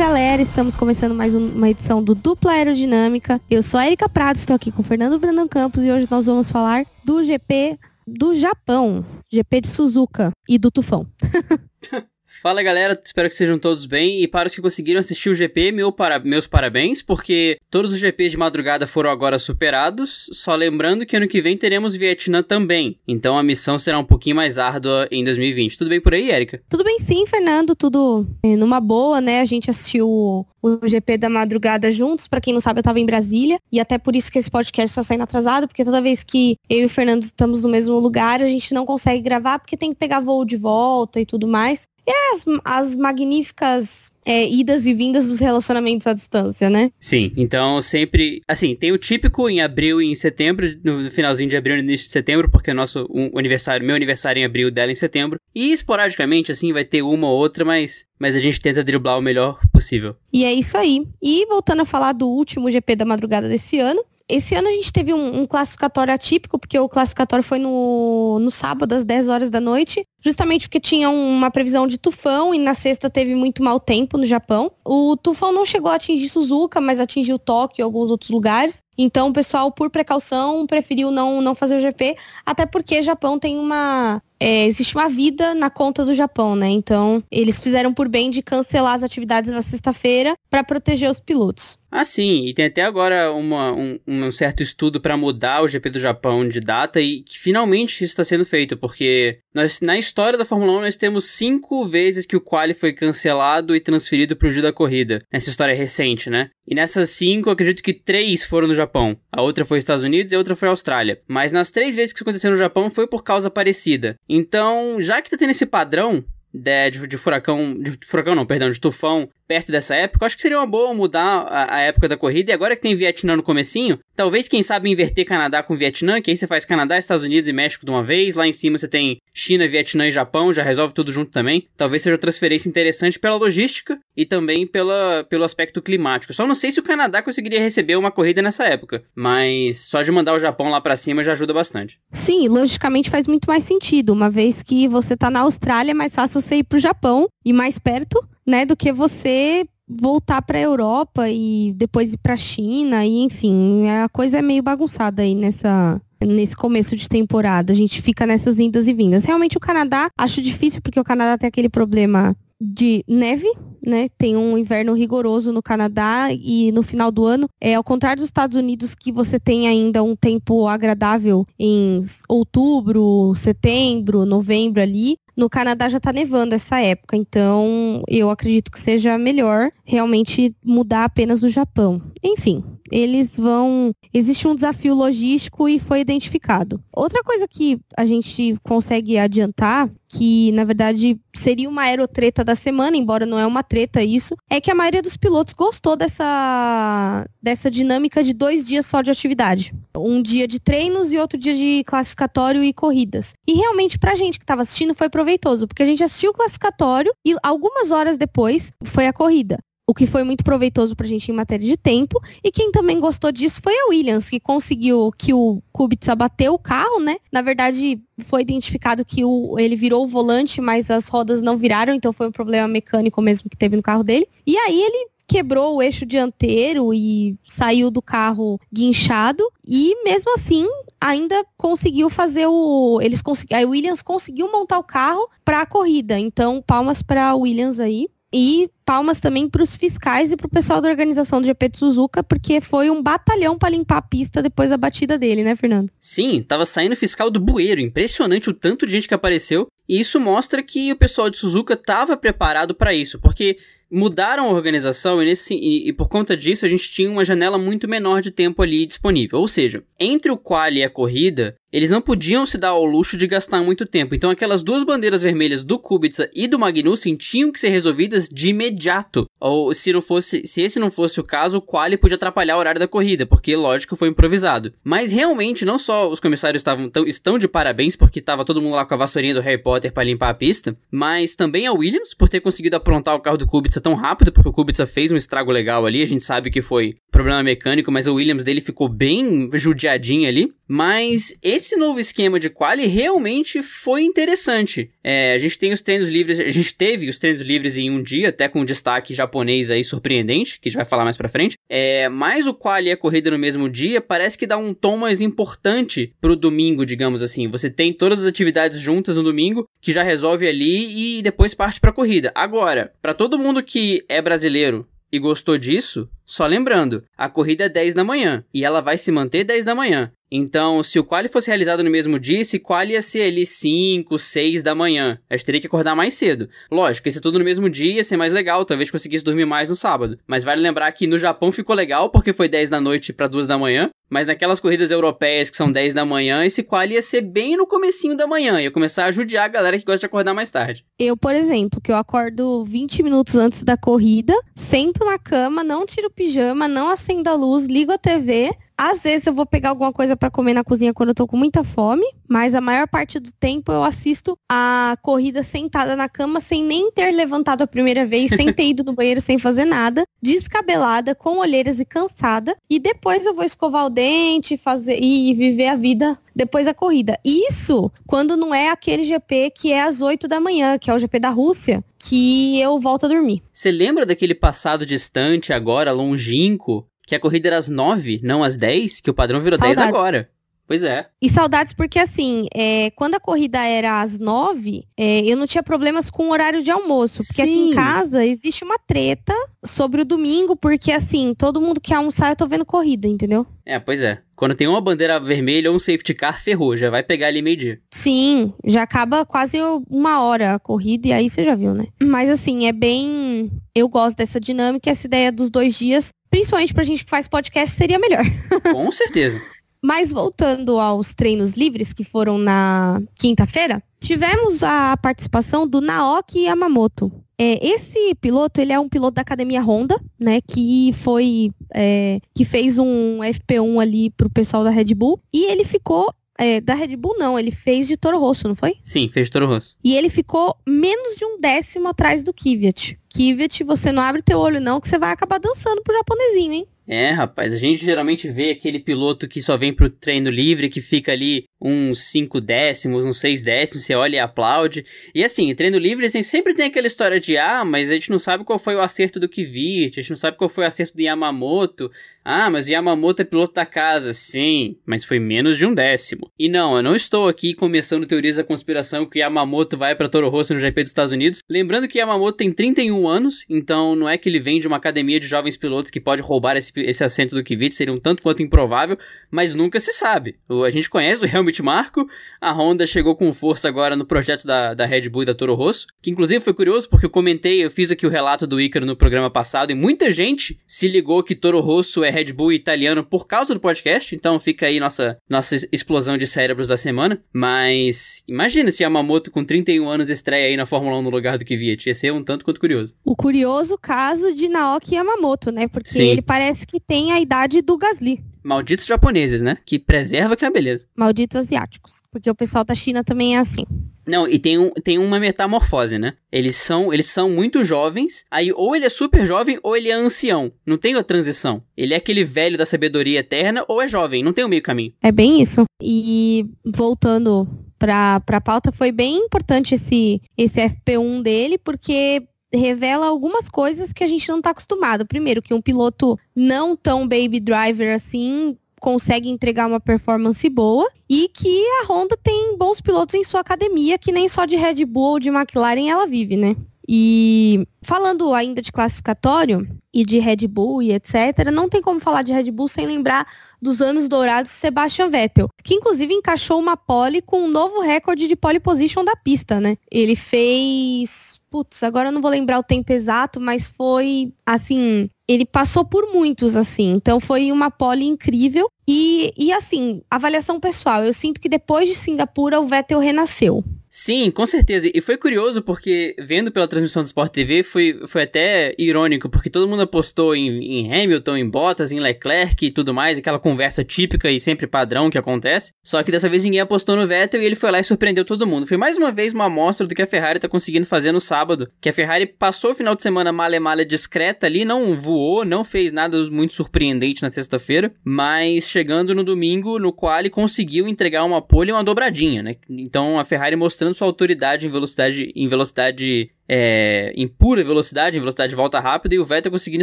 Galera, estamos começando mais uma edição do Dupla Aerodinâmica. Eu sou a Erika Prado, estou aqui com o Fernando Brandão Campos e hoje nós vamos falar do GP do Japão, GP de Suzuka e do Tufão. Fala galera, espero que sejam todos bem. E para os que conseguiram assistir o GP, meu para... meus parabéns, porque todos os GPs de madrugada foram agora superados. Só lembrando que ano que vem teremos Vietnã também. Então a missão será um pouquinho mais árdua em 2020. Tudo bem por aí, Érica? Tudo bem sim, Fernando. Tudo é, numa boa, né? A gente assistiu o, o GP da madrugada juntos. Para quem não sabe, eu tava em Brasília. E até por isso que esse podcast está saindo atrasado, porque toda vez que eu e o Fernando estamos no mesmo lugar, a gente não consegue gravar porque tem que pegar voo de volta e tudo mais. E as, as magníficas é, idas e vindas dos relacionamentos à distância, né? Sim, então sempre. Assim, tem o típico em abril e em setembro, no finalzinho de abril e início de setembro, porque o nosso um, aniversário, meu aniversário em abril, dela em setembro. E esporadicamente, assim, vai ter uma ou outra, mas, mas a gente tenta driblar o melhor possível. E é isso aí. E voltando a falar do último GP da madrugada desse ano, esse ano a gente teve um, um, classificatório atípico, porque o classificatório foi no, no sábado, às 10 horas da noite, justamente porque tinha uma previsão de tufão e na sexta teve muito mau tempo no Japão. O tufão não chegou a atingir Suzuka, mas atingiu Tóquio e alguns outros lugares. Então o pessoal, por precaução, preferiu não, não fazer o GP, até porque Japão tem uma. É, existe uma vida na conta do Japão, né? Então eles fizeram por bem de cancelar as atividades na sexta-feira para proteger os pilotos. Ah, sim, e tem até agora uma, um, um certo estudo para mudar o GP do Japão de data e que finalmente isso está sendo feito, porque nós, na história da Fórmula 1 nós temos cinco vezes que o quali foi cancelado e transferido para o dia da corrida, nessa história recente, né? E nessas cinco, acredito que três foram no Japão. A outra foi Estados Unidos e a outra foi Austrália. Mas nas três vezes que isso aconteceu no Japão foi por causa parecida. Então, já que tá tendo esse padrão, de, de, de, furacão, de furacão não, perdão, de tufão perto dessa época, acho que seria uma boa mudar a, a, época da corrida. E agora que tem Vietnã no comecinho, talvez, quem sabe, inverter Canadá com Vietnã, que aí você faz Canadá, Estados Unidos e México de uma vez. Lá em cima você tem China, Vietnã e Japão, já resolve tudo junto também. Talvez seja uma transferência interessante pela logística e também pela, pelo aspecto climático. Só não sei se o Canadá conseguiria receber uma corrida nessa época, mas só de mandar o Japão lá para cima já ajuda bastante. Sim, logicamente faz muito mais sentido, uma vez que você tá na Austrália, é mais fácil você ir pro Japão e mais perto né, do que você voltar para a Europa e depois ir para a China e enfim, a coisa é meio bagunçada aí nessa nesse começo de temporada. A gente fica nessas indas e vindas. Realmente o Canadá acho difícil porque o Canadá tem aquele problema de neve, né? Tem um inverno rigoroso no Canadá e no final do ano, é ao contrário dos Estados Unidos que você tem ainda um tempo agradável em outubro, setembro, novembro ali. No Canadá já está nevando essa época, então eu acredito que seja melhor realmente mudar apenas no Japão. Enfim, eles vão. Existe um desafio logístico e foi identificado. Outra coisa que a gente consegue adiantar, que na verdade seria uma aerotreta da semana, embora não é uma treta isso, é que a maioria dos pilotos gostou dessa, dessa dinâmica de dois dias só de atividade. Um dia de treinos e outro dia de classificatório e corridas. E realmente, pra gente que estava assistindo, foi proveitoso, porque a gente assistiu o classificatório e algumas horas depois foi a corrida o que foi muito proveitoso para a gente em matéria de tempo. E quem também gostou disso foi a Williams, que conseguiu que o Kubica bateu o carro, né? Na verdade, foi identificado que o, ele virou o volante, mas as rodas não viraram, então foi um problema mecânico mesmo que teve no carro dele. E aí ele quebrou o eixo dianteiro e saiu do carro guinchado e mesmo assim ainda conseguiu fazer o eles a Williams conseguiu montar o carro para a corrida. Então, palmas para Williams aí. E palmas também para os fiscais e para o pessoal da organização do GP de Suzuka, porque foi um batalhão para limpar a pista depois da batida dele, né, Fernando? Sim, tava saindo fiscal do bueiro. Impressionante o tanto de gente que apareceu. E isso mostra que o pessoal de Suzuka estava preparado para isso, porque mudaram a organização e, nesse, e, e, por conta disso a gente tinha uma janela muito menor de tempo ali disponível. Ou seja, entre o quali e a corrida, eles não podiam se dar ao luxo de gastar muito tempo. Então aquelas duas bandeiras vermelhas do Kubica e do Magnussen tinham que ser resolvidas de imediato. Ou se não fosse, se esse não fosse o caso, o quali podia atrapalhar o horário da corrida, porque lógico foi improvisado. Mas realmente não só os comissários estavam tão, estão de parabéns porque estava todo mundo lá com a vassourinha do Harry Potter para limpar a pista, mas também a Williams por ter conseguido aprontar o carro do Kubica tão rápido, porque o Kubica fez um estrago legal ali, a gente sabe que foi problema mecânico, mas o Williams dele ficou bem judiadinho ali. Mas esse novo esquema de quali realmente foi interessante. É, a gente tem os treinos livres, a gente teve os treinos livres em um dia, até com um destaque japonês aí surpreendente, que a gente vai falar mais pra frente. É, mas o quali e a corrida no mesmo dia parece que dá um tom mais importante pro domingo, digamos assim. Você tem todas as atividades juntas no domingo, que já resolve ali e depois parte pra corrida. Agora, para todo mundo que é brasileiro e gostou disso, só lembrando, a corrida é 10 da manhã e ela vai se manter 10 da manhã. Então, se o quali fosse realizado no mesmo dia, esse quali ia ser ali 5, 6 da manhã. A gente teria que acordar mais cedo. Lógico, esse tudo no mesmo dia ia ser mais legal, talvez conseguisse dormir mais no sábado. Mas vale lembrar que no Japão ficou legal porque foi 10 da noite para 2 da manhã, mas naquelas corridas europeias que são 10 da manhã, esse quali ia ser bem no comecinho da manhã, ia começar a judiar a galera que gosta de acordar mais tarde. Eu, por exemplo, que eu acordo 20 minutos antes da corrida, sento na cama, não tiro o pijama, não acendo a luz, ligo a TV, às vezes eu vou pegar alguma coisa para comer na cozinha quando eu tô com muita fome, mas a maior parte do tempo eu assisto a corrida sentada na cama sem nem ter levantado a primeira vez, sem ter ido no banheiro, sem fazer nada, descabelada, com olheiras e cansada, e depois eu vou escovar o dente, fazer e viver a vida depois da corrida. Isso quando não é aquele GP que é às 8 da manhã, que é o GP da Rússia, que eu volto a dormir. Você lembra daquele passado distante agora, longínquo, que a corrida era às 9, não às 10, que o padrão virou Saudades. 10 agora. Pois é. E saudades porque, assim, é, quando a corrida era às nove, é, eu não tinha problemas com o horário de almoço. Porque Sim. aqui em casa existe uma treta sobre o domingo, porque, assim, todo mundo que almoçar, eu tô vendo corrida, entendeu? É, pois é. Quando tem uma bandeira vermelha ou um safety car, ferrou, já vai pegar ali meio-dia. Sim, já acaba quase uma hora a corrida e aí você já viu, né? Mas assim, é bem. Eu gosto dessa dinâmica, essa ideia dos dois dias, principalmente pra gente que faz podcast, seria melhor. Com certeza. Mas voltando aos treinos livres que foram na quinta-feira, tivemos a participação do Naoki Yamamoto. É, esse piloto, ele é um piloto da academia Honda, né, que foi, é, que fez um FP1 ali pro pessoal da Red Bull, e ele ficou é, da Red Bull, não. Ele fez de Toro Rosso, não foi? Sim, fez de Toro Rosso. E ele ficou menos de um décimo atrás do Kvyat. Kvyat, você não abre teu olho não, que você vai acabar dançando pro japonesinho, hein? É, rapaz, a gente geralmente vê aquele piloto que só vem pro treino livre, que fica ali uns 5 décimos, uns 6 décimos, você olha e aplaude. E assim, treino livre assim, sempre tem aquela história de, ah, mas a gente não sabe qual foi o acerto do Kvyat, a gente não sabe qual foi o acerto do Yamamoto. Ah, mas o Yamamoto é piloto da casa. Sim, mas foi menos de um décimo. E não, eu não estou aqui começando teorias da conspiração que Yamamoto vai para Toro Rosso no GP dos Estados Unidos. Lembrando que Yamamoto tem 31 anos, então não é que ele vem de uma academia de jovens pilotos que pode roubar esse esse assento do Kvyat seria um tanto quanto improvável, mas nunca se sabe. A gente conhece o Helmut Marko, a Honda chegou com força agora no projeto da, da Red Bull e da Toro Rosso, que inclusive foi curioso porque eu comentei, eu fiz aqui o relato do Ícaro no programa passado e muita gente se ligou que Toro Rosso é Red Bull italiano por causa do podcast, então fica aí nossa, nossa explosão de cérebros da semana, mas imagina se Yamamoto com 31 anos estreia aí na Fórmula 1 no lugar do Kvyat, ia ser um tanto quanto curioso. O curioso caso de Naoki Yamamoto, né, porque Sim. ele parece que tem a idade do Gasly. Malditos japoneses, né? Que preserva que é a beleza. Malditos asiáticos. Porque o pessoal da China também é assim. Não, e tem, um, tem uma metamorfose, né? Eles são, eles são muito jovens, aí ou ele é super jovem ou ele é ancião. Não tem a transição. Ele é aquele velho da sabedoria eterna ou é jovem, não tem o meio caminho. É bem isso. E voltando pra, pra pauta, foi bem importante esse, esse FP1 dele, porque revela algumas coisas que a gente não está acostumado. Primeiro, que um piloto não tão baby driver assim consegue entregar uma performance boa e que a Honda tem bons pilotos em sua academia, que nem só de Red Bull ou de McLaren ela vive, né? E falando ainda de classificatório e de Red Bull e etc, não tem como falar de Red Bull sem lembrar dos anos dourados de Sebastian Vettel, que inclusive encaixou uma pole com um novo recorde de pole position da pista, né? Ele fez putz, agora eu não vou lembrar o tempo exato, mas foi assim, ele passou por muitos assim. Então foi uma pole incrível e, e assim, avaliação pessoal, eu sinto que depois de Singapura o Vettel renasceu. Sim, com certeza. E foi curioso porque, vendo pela transmissão do Sport TV, foi, foi até irônico, porque todo mundo apostou em, em Hamilton, em Bottas, em Leclerc e tudo mais, aquela conversa típica e sempre padrão que acontece. Só que dessa vez ninguém apostou no Vettel e ele foi lá e surpreendeu todo mundo. Foi mais uma vez uma amostra do que a Ferrari tá conseguindo fazer no sábado. Que a Ferrari passou o final de semana male-male discreta ali, não voou, não fez nada muito surpreendente na sexta-feira, mas chegando no domingo, no qual ele conseguiu entregar uma pole e uma dobradinha, né? Então a Ferrari mostrando sua autoridade em velocidade, em velocidade é, em pura velocidade, em velocidade de volta rápida, e o Vettel conseguindo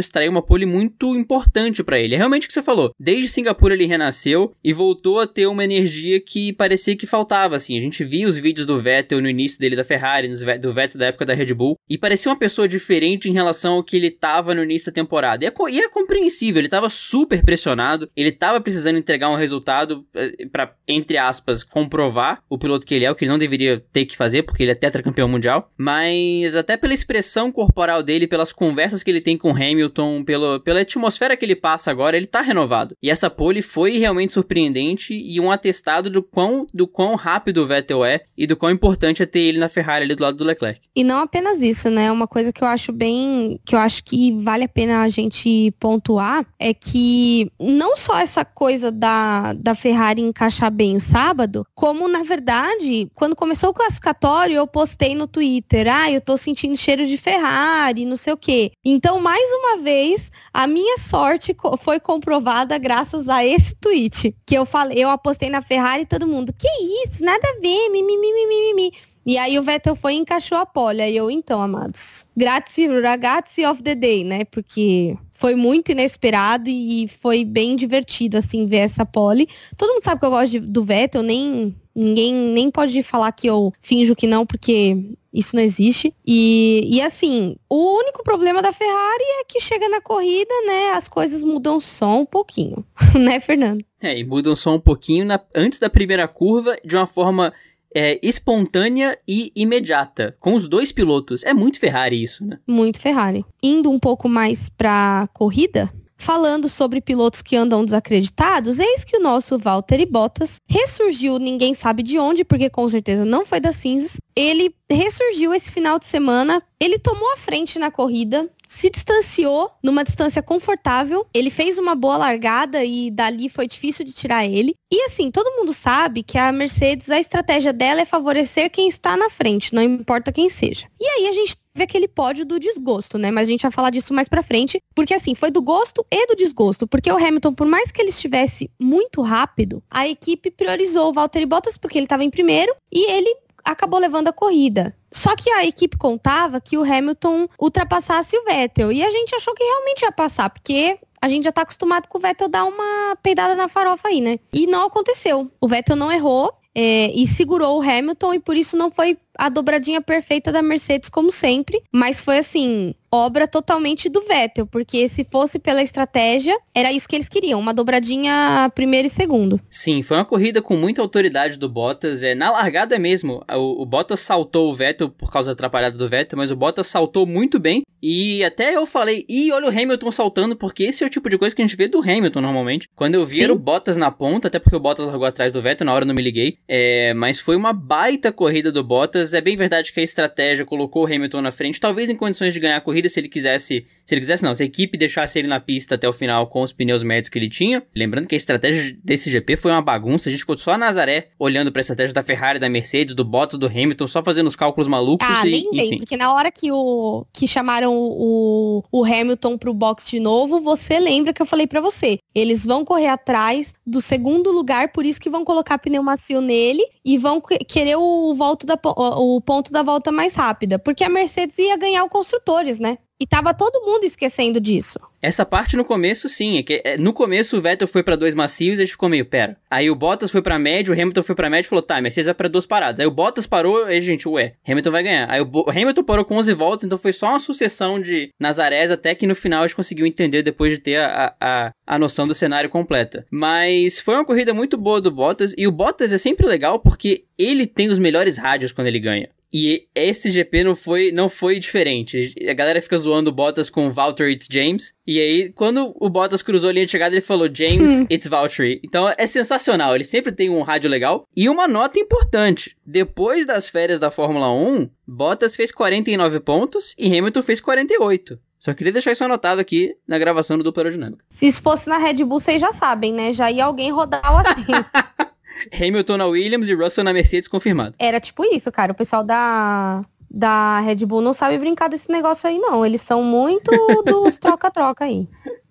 extrair uma pole muito importante para ele. É realmente o que você falou. Desde Singapura ele renasceu e voltou a ter uma energia que parecia que faltava, assim. A gente via os vídeos do Vettel no início dele da Ferrari, do Vettel da época da Red Bull, e parecia uma pessoa diferente em relação ao que ele tava no início da temporada. E é, e é compreensível, ele tava super pressionado, ele tava precisando entregar um resultado eh, para entre aspas, comprovar o piloto que ele é, o que ele não deveria ter que fazer, porque ele é tetracampeão mundial, mas até pela expressão corporal dele, pelas conversas que ele tem com Hamilton, pelo, pela atmosfera que ele passa agora, ele tá renovado. E essa pole foi realmente surpreendente e um atestado do quão, do quão rápido o Vettel é e do quão importante é ter ele na Ferrari ali do lado do Leclerc. E não apenas isso, né? Uma coisa que eu acho bem. que eu acho que vale a pena a gente pontuar é que não só essa coisa da, da Ferrari encaixar bem o sábado, como na verdade, quando começou o classificatório, eu postei no Twitter, ah, eu tô sentindo cheiro de Ferrari, não sei o quê. Então, mais uma vez, a minha sorte foi comprovada graças a esse tweet. Que eu falei, eu apostei na Ferrari e todo mundo, que isso? Nada a ver, mimimi, mimimi. E aí o Vettel foi e encaixou a pole. Aí eu, então, amados. Grazie, ragazzi of the day, né? Porque foi muito inesperado e foi bem divertido, assim, ver essa pole. Todo mundo sabe que eu gosto de, do Vettel, nem ninguém nem pode falar que eu finjo que não, porque isso não existe. E, e assim, o único problema da Ferrari é que chega na corrida, né, as coisas mudam só um pouquinho, né, Fernando? É, e mudam só um pouquinho na, antes da primeira curva, de uma forma é, espontânea e imediata, com os dois pilotos. É muito Ferrari isso, né? Muito Ferrari. Indo um pouco mais pra corrida, Falando sobre pilotos que andam desacreditados, eis que o nosso Valtteri Bottas ressurgiu, ninguém sabe de onde, porque com certeza não foi das cinzas. Ele ressurgiu esse final de semana, ele tomou a frente na corrida, se distanciou numa distância confortável. Ele fez uma boa largada e dali foi difícil de tirar ele. E assim, todo mundo sabe que a Mercedes, a estratégia dela é favorecer quem está na frente, não importa quem seja. E aí a gente teve aquele pódio do desgosto, né? Mas a gente vai falar disso mais pra frente, porque assim, foi do gosto e do desgosto, porque o Hamilton, por mais que ele estivesse muito rápido, a equipe priorizou o Valtteri Bottas porque ele estava em primeiro e ele acabou levando a corrida. Só que a equipe contava que o Hamilton ultrapassasse o Vettel. E a gente achou que realmente ia passar, porque a gente já tá acostumado com o Vettel dar uma peidada na farofa aí, né? E não aconteceu. O Vettel não errou é, e segurou o Hamilton e por isso não foi a dobradinha perfeita da Mercedes, como sempre. Mas foi assim, obra totalmente do Vettel, porque se fosse pela estratégia, era isso que eles queriam, uma dobradinha primeiro e segundo. Sim, foi uma corrida com muita autoridade do Bottas. É, na largada mesmo, o, o Bottas saltou o Vettel por causa da atrapalhada do Vettel, mas o Bottas saltou muito bem. E até eu falei, e olha o Hamilton saltando, porque esse é o tipo de coisa que a gente vê do Hamilton normalmente. Quando eu vi Sim. era o Bottas na ponta, até porque o Bottas largou atrás do Vettel, na hora eu não me liguei. É, mas foi uma baita corrida do Bottas é bem verdade que a estratégia colocou o Hamilton na frente, talvez em condições de ganhar a corrida se ele quisesse. Se ele quisesse, não, se a equipe deixasse ele na pista até o final com os pneus médios que ele tinha. Lembrando que a estratégia desse GP foi uma bagunça, a gente ficou só a Nazaré olhando pra estratégia da Ferrari, da Mercedes, do Bottas, do Hamilton, só fazendo os cálculos malucos. Ah, e, nem bem, porque na hora que, o, que chamaram o, o Hamilton pro box de novo, você lembra que eu falei para você. Eles vão correr atrás do segundo lugar, por isso que vão colocar pneu macio nele e vão querer o, volto da, o ponto da volta mais rápida, porque a Mercedes ia ganhar o construtores, né? E tava todo mundo esquecendo disso. Essa parte no começo, sim. É que, é, no começo o Vettel foi para dois macios e a gente ficou meio, pera. Aí o Bottas foi para médio, o Hamilton foi para médio e falou, tá, Mercedes vai pra duas paradas. Aí o Bottas parou, e a gente, ué, Hamilton vai ganhar. Aí o, Hamilton parou com 11 voltas, então foi só uma sucessão de Nazarés até que no final a gente conseguiu entender depois de ter a, a, a noção do cenário completa. Mas foi uma corrida muito boa do Bottas e o Bottas é sempre legal porque ele tem os melhores rádios quando ele ganha. E esse GP não foi, não foi diferente. A galera fica zoando o Bottas com Valtteri It's James. E aí, quando o Bottas cruzou a linha de chegada, ele falou James It's Valtteri. Então é sensacional. Ele sempre tem um rádio legal. E uma nota importante: depois das férias da Fórmula 1, Bottas fez 49 pontos e Hamilton fez 48. Só queria deixar isso anotado aqui na gravação do Dupla Aerodinâmica. Se isso fosse na Red Bull, vocês já sabem, né? Já ia alguém rodar o assento. Hamilton na Williams e Russell na Mercedes confirmado. Era tipo isso, cara. O pessoal da, da Red Bull não sabe brincar desse negócio aí, não. Eles são muito dos troca-troca aí.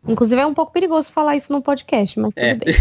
Inclusive, é um pouco perigoso falar isso no podcast, mas tudo é. bem.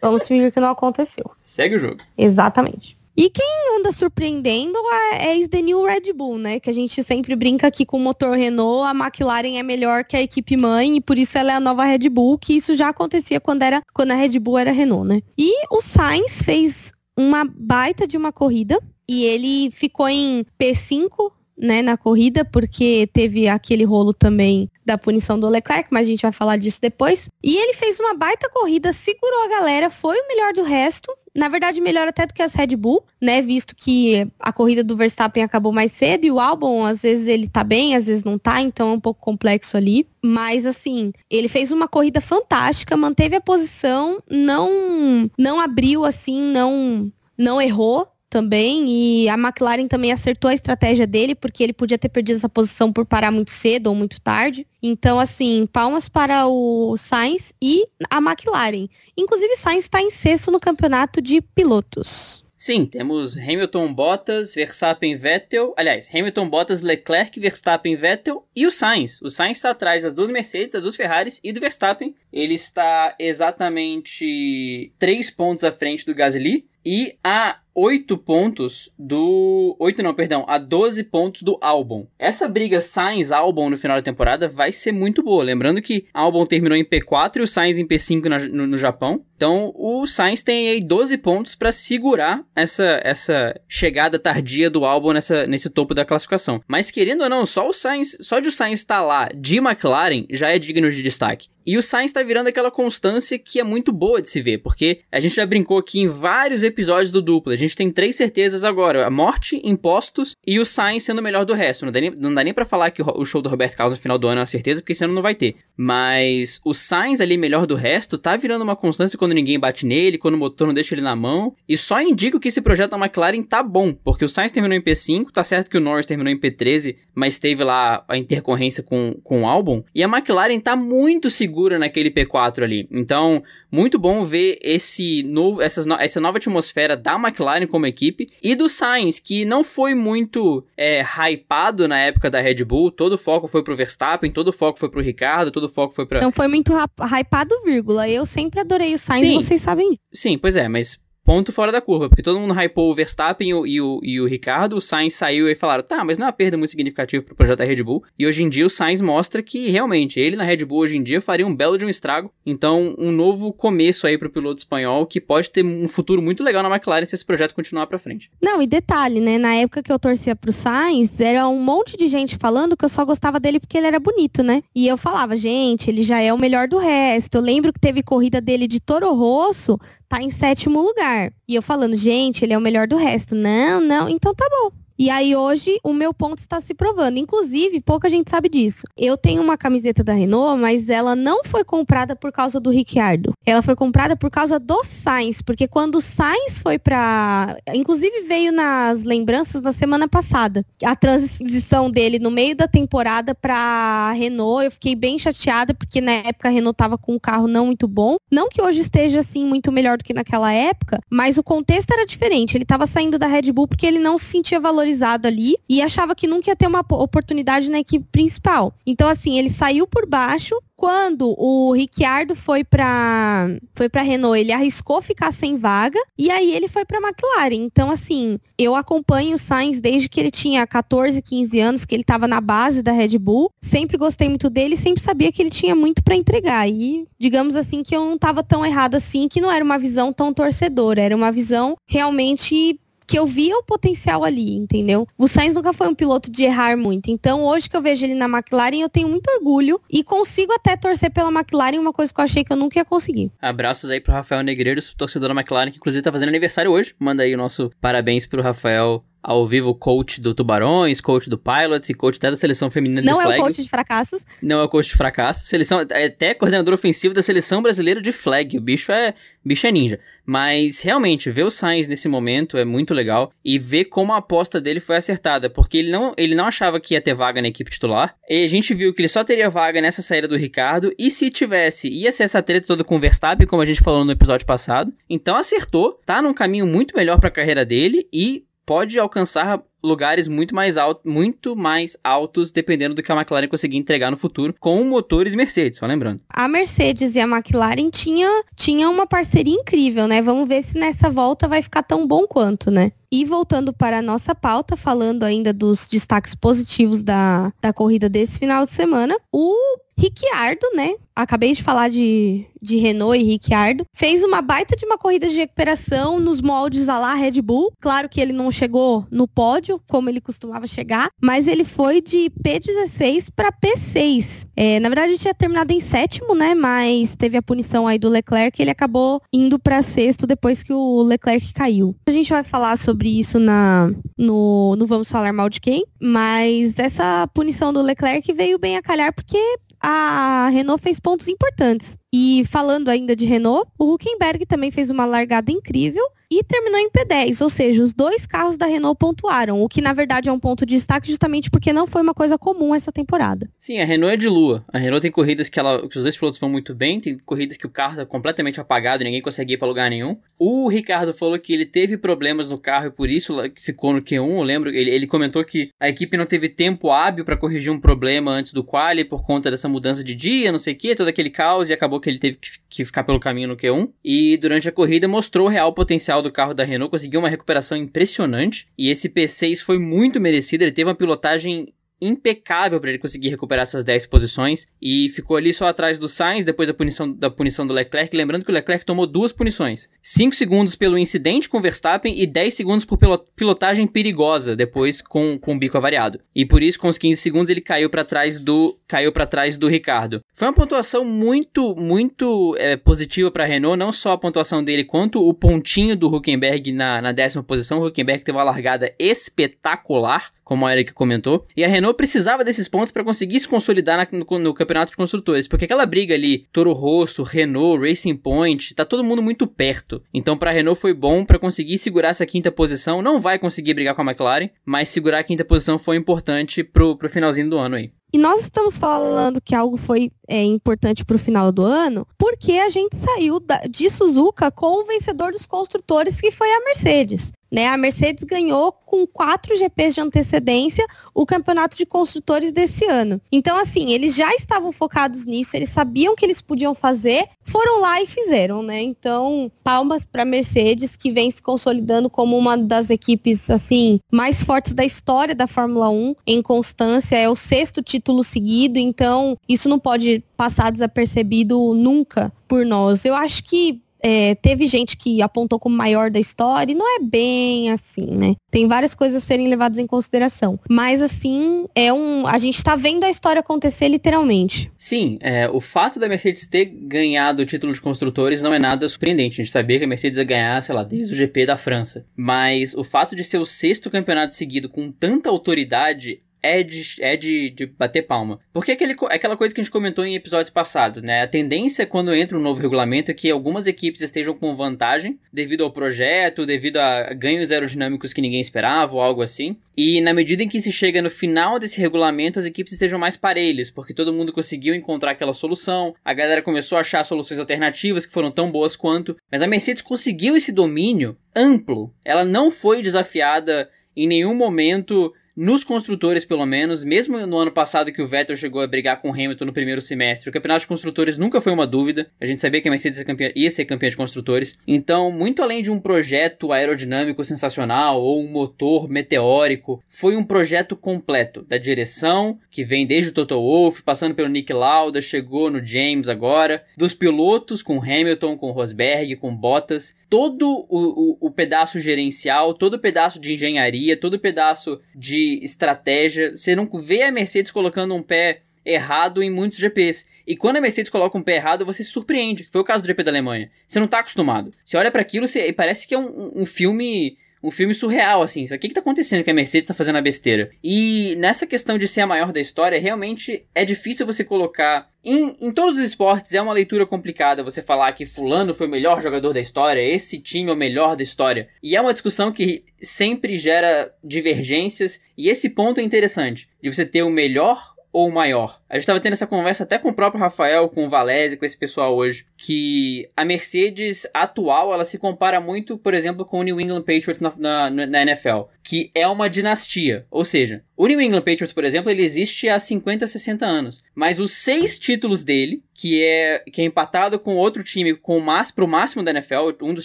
Vamos fingir que não aconteceu. Segue o jogo. Exatamente. E quem anda surpreendendo é, é New Red Bull, né? Que a gente sempre brinca aqui com o motor Renault, a McLaren é melhor que a equipe mãe e por isso ela é a nova Red Bull, que isso já acontecia quando, era, quando a Red Bull era Renault, né? E o Sainz fez uma baita de uma corrida e ele ficou em P5 né, na corrida, porque teve aquele rolo também da punição do Leclerc, mas a gente vai falar disso depois. E ele fez uma baita corrida, segurou a galera, foi o melhor do resto. Na verdade, melhor até do que as Red Bull, né? Visto que a corrida do Verstappen acabou mais cedo e o álbum, às vezes ele tá bem, às vezes não tá, então é um pouco complexo ali. Mas assim, ele fez uma corrida fantástica, manteve a posição, não não abriu assim, não não errou, também. E a McLaren também acertou a estratégia dele, porque ele podia ter perdido essa posição por parar muito cedo ou muito tarde. Então, assim, palmas para o Sainz e a McLaren. Inclusive, Sainz está em sexto no campeonato de pilotos. Sim, temos Hamilton, Bottas, Verstappen, Vettel. Aliás, Hamilton, Bottas, Leclerc, Verstappen, Vettel e o Sainz. O Sainz está atrás das duas Mercedes, das duas Ferraris e do Verstappen. Ele está exatamente três pontos à frente do Gasly e a 8 pontos do. 8 não, perdão, a 12 pontos do Albon. Essa briga Sainz-Albon no final da temporada vai ser muito boa. Lembrando que Albon terminou em P4 e o Sainz em P5 na, no, no, Japão. Então o Sainz tem aí 12 pontos para segurar essa, essa chegada tardia do Albon nessa, nesse topo da classificação. Mas querendo ou não, só o Sainz, só de o Sainz estar tá lá de McLaren já é digno de destaque. E o Sainz tá virando aquela constância que é muito boa de se ver, porque a gente já brincou aqui em vários episódios do duplo. Gente tem três certezas agora: a morte, impostos e o Sainz sendo o melhor do resto. Não dá nem, não dá nem pra falar que o show do Roberto Carlos no final do ano é uma certeza, porque esse ano não vai ter. Mas o Sainz ali melhor do resto tá virando uma constância quando ninguém bate nele, quando o motor não deixa ele na mão. E só indica que esse projeto da McLaren tá bom, porque o Sainz terminou em P5, tá certo que o Norris terminou em P13, mas teve lá a intercorrência com, com o álbum. E a McLaren tá muito segura naquele P4 ali. Então, muito bom ver esse novo, essa, essa nova atmosfera da McLaren como equipe e do Sainz, que não foi muito é, hypado na época da Red Bull. Todo o foco foi pro Verstappen, todo o foco foi pro Ricardo, todo o foco foi pra. Não foi muito hypado, vírgula. Eu sempre adorei o Sainz, Sim. vocês sabem isso. Sim, pois é, mas ponto fora da curva, porque todo mundo hypou o Verstappen e o, e o, e o Ricardo, o Sainz saiu e falaram, tá, mas não é uma perda muito significativa pro projeto da Red Bull, e hoje em dia o Sainz mostra que realmente ele na Red Bull hoje em dia faria um belo de um estrago, então um novo começo aí pro piloto espanhol que pode ter um futuro muito legal na McLaren se esse projeto continuar pra frente. Não, e detalhe, né, na época que eu torcia pro Sainz, era um monte de gente falando que eu só gostava dele porque ele era bonito, né, e eu falava, gente, ele já é o melhor do resto, eu lembro que teve corrida dele de Toro Rosso, tá em sétimo lugar. E eu falando, gente, ele é o melhor do resto. Não, não, então tá bom. E aí hoje o meu ponto está se provando. Inclusive, pouca gente sabe disso. Eu tenho uma camiseta da Renault, mas ela não foi comprada por causa do Ricciardo. Ela foi comprada por causa do Sainz, porque quando o Sainz foi para, inclusive veio nas lembranças da semana passada, a transição dele no meio da temporada para Renault, eu fiquei bem chateada porque na época a Renault tava com um carro não muito bom. Não que hoje esteja assim muito melhor do que naquela época, mas o contexto era diferente. Ele estava saindo da Red Bull porque ele não se sentia valorizado ali e achava que nunca ia ter uma oportunidade na equipe principal. Então, assim, ele saiu por baixo. Quando o Ricciardo foi para foi para Renault, ele arriscou ficar sem vaga e aí ele foi para McLaren. Então, assim, eu acompanho o Sainz desde que ele tinha 14, 15 anos, que ele estava na base da Red Bull. Sempre gostei muito dele, sempre sabia que ele tinha muito para entregar. E digamos assim que eu não estava tão errada assim, que não era uma visão tão torcedora, era uma visão realmente que eu via o potencial ali, entendeu? O Sainz nunca foi um piloto de errar muito. Então, hoje que eu vejo ele na McLaren, eu tenho muito orgulho e consigo até torcer pela McLaren, uma coisa que eu achei que eu nunca ia conseguir. Abraços aí pro Rafael Negreiros, torcedor da McLaren, que inclusive tá fazendo aniversário hoje. Manda aí o nosso parabéns pro Rafael ao vivo coach do Tubarões, coach do Pilots e coach até da seleção feminina Não de flag. Não é o coach de fracassos. Não é o coach de fracassos. Seleção, é até coordenador ofensivo da seleção brasileira de flag. O bicho é, bicho é ninja. Mas realmente, ver o Sainz nesse momento é muito legal e ver como a aposta dele foi acertada, porque ele não, ele não achava que ia ter vaga na equipe titular. E a gente viu que ele só teria vaga nessa saída do Ricardo e se tivesse, ia ser essa treta toda com o Verstappen, como a gente falou no episódio passado. Então acertou, tá num caminho muito melhor para a carreira dele e pode alcançar lugares muito mais, alto, muito mais altos, dependendo do que a McLaren conseguir entregar no futuro, com motores Mercedes, só lembrando. A Mercedes e a McLaren tinham tinha uma parceria incrível, né? Vamos ver se nessa volta vai ficar tão bom quanto, né? E voltando para a nossa pauta, falando ainda dos destaques positivos da, da corrida desse final de semana, o Ricciardo, né? Acabei de falar de, de Renault e Ricciardo. Fez uma baita de uma corrida de recuperação nos moldes a lá Red Bull. Claro que ele não chegou no pódio, como ele costumava chegar, mas ele foi de P16 para P6. É, na verdade, tinha terminado em sétimo, né? Mas teve a punição aí do Leclerc e ele acabou indo para sexto depois que o Leclerc caiu. A gente vai falar sobre isso na, no, no Vamos Falar Mal de Quem, mas essa punição do Leclerc veio bem a calhar porque a Renault fez pontos importantes. E falando ainda de Renault, o Huckenberg também fez uma largada incrível e terminou em P10, ou seja, os dois carros da Renault pontuaram, o que na verdade é um ponto de destaque justamente porque não foi uma coisa comum essa temporada. Sim, a Renault é de lua. A Renault tem corridas que, ela, que os dois pilotos vão muito bem, tem corridas que o carro tá completamente apagado, ninguém consegue ir para lugar nenhum. O Ricardo falou que ele teve problemas no carro e por isso ficou no Q1. Eu lembro, ele, ele comentou que a equipe não teve tempo hábil para corrigir um problema antes do quali por conta dessa mudança de dia, não sei o que, todo aquele caos e acabou que ele teve que, que ficar pelo caminho no Q1. E durante a corrida mostrou o real potencial do carro da Renault, conseguiu uma recuperação impressionante. E esse P6 foi muito merecido, ele teve uma pilotagem impecável para ele conseguir recuperar essas 10 posições e ficou ali só atrás do Sainz depois da punição, da punição do Leclerc. Lembrando que o Leclerc tomou duas punições: 5 segundos pelo incidente com Verstappen e 10 segundos por pilotagem perigosa depois com, com o bico avariado. E por isso, com os 15 segundos, ele caiu para trás do caiu para trás do Ricardo. Foi uma pontuação muito, muito é, positiva para Renault, não só a pontuação dele, quanto o pontinho do Huckenberg na, na décima posição. O Huckenberg teve uma largada espetacular como a Erika comentou. E a Renault precisava desses pontos para conseguir se consolidar na, no, no, campeonato de construtores, porque aquela briga ali, Toro Rosso, Renault, Racing Point, tá todo mundo muito perto. Então para a Renault foi bom para conseguir segurar essa quinta posição. Não vai conseguir brigar com a McLaren, mas segurar a quinta posição foi importante pro, pro finalzinho do ano aí. E nós estamos falando que algo foi é, importante para o final do ano, porque a gente saiu da, de Suzuka com o vencedor dos construtores, que foi a Mercedes. Né? A Mercedes ganhou com quatro GPs de antecedência o campeonato de construtores desse ano. Então, assim, eles já estavam focados nisso, eles sabiam que eles podiam fazer, foram lá e fizeram, né? Então, palmas para Mercedes, que vem se consolidando como uma das equipes, assim, mais fortes da história da Fórmula 1 em constância. É o sexto título seguido, então isso não pode passar desapercebido nunca por nós. Eu acho que é, teve gente que apontou como maior da história, e não é bem assim, né? Tem várias coisas a serem levadas em consideração. Mas assim, é um. A gente tá vendo a história acontecer literalmente. Sim, é, o fato da Mercedes ter ganhado o título de construtores não é nada surpreendente. A gente sabia que a Mercedes ia ganhar, sei lá, desde o GP da França. Mas o fato de ser o sexto campeonato seguido com tanta autoridade é de, é de, de bater palma. Porque é aquele, aquela coisa que a gente comentou em episódios passados, né? A tendência quando entra um novo regulamento é que algumas equipes estejam com vantagem devido ao projeto, devido a ganhos aerodinâmicos que ninguém esperava ou algo assim. E na medida em que se chega no final desse regulamento, as equipes estejam mais parelhas, porque todo mundo conseguiu encontrar aquela solução, a galera começou a achar soluções alternativas que foram tão boas quanto. Mas a Mercedes conseguiu esse domínio amplo. Ela não foi desafiada em nenhum momento nos construtores, pelo menos, mesmo no ano passado que o Vettel chegou a brigar com o Hamilton no primeiro semestre, o campeonato de construtores nunca foi uma dúvida. A gente sabia que a Mercedes ia ser campeã de construtores. Então, muito além de um projeto aerodinâmico sensacional ou um motor meteórico, foi um projeto completo da direção, que vem desde o Toto Wolff, passando pelo Nick Lauda, chegou no James agora, dos pilotos com Hamilton, com Rosberg, com Bottas, todo o, o, o pedaço gerencial, todo o pedaço de engenharia, todo o pedaço de estratégia. Você não vê a Mercedes colocando um pé errado em muitos GPs. E quando a Mercedes coloca um pé errado, você se surpreende. Foi o caso do GP da Alemanha. Você não tá acostumado. Você olha para aquilo e parece que é um, um filme um filme surreal, assim. O que que tá acontecendo que a Mercedes tá fazendo a besteira? E nessa questão de ser a maior da história, realmente é difícil você colocar. Em, em todos os esportes é uma leitura complicada você falar que Fulano foi o melhor jogador da história, esse time é o melhor da história. E é uma discussão que sempre gera divergências, e esse ponto é interessante, de você ter o melhor ou maior. A gente estava tendo essa conversa até com o próprio Rafael, com o Valese, com esse pessoal hoje, que a Mercedes atual, ela se compara muito, por exemplo, com o New England Patriots na, na, na NFL, que é uma dinastia. Ou seja, o New England Patriots, por exemplo, ele existe há 50, 60 anos. Mas os seis títulos dele, que é, que é empatado com outro time com o máximo, pro máximo da NFL, um dos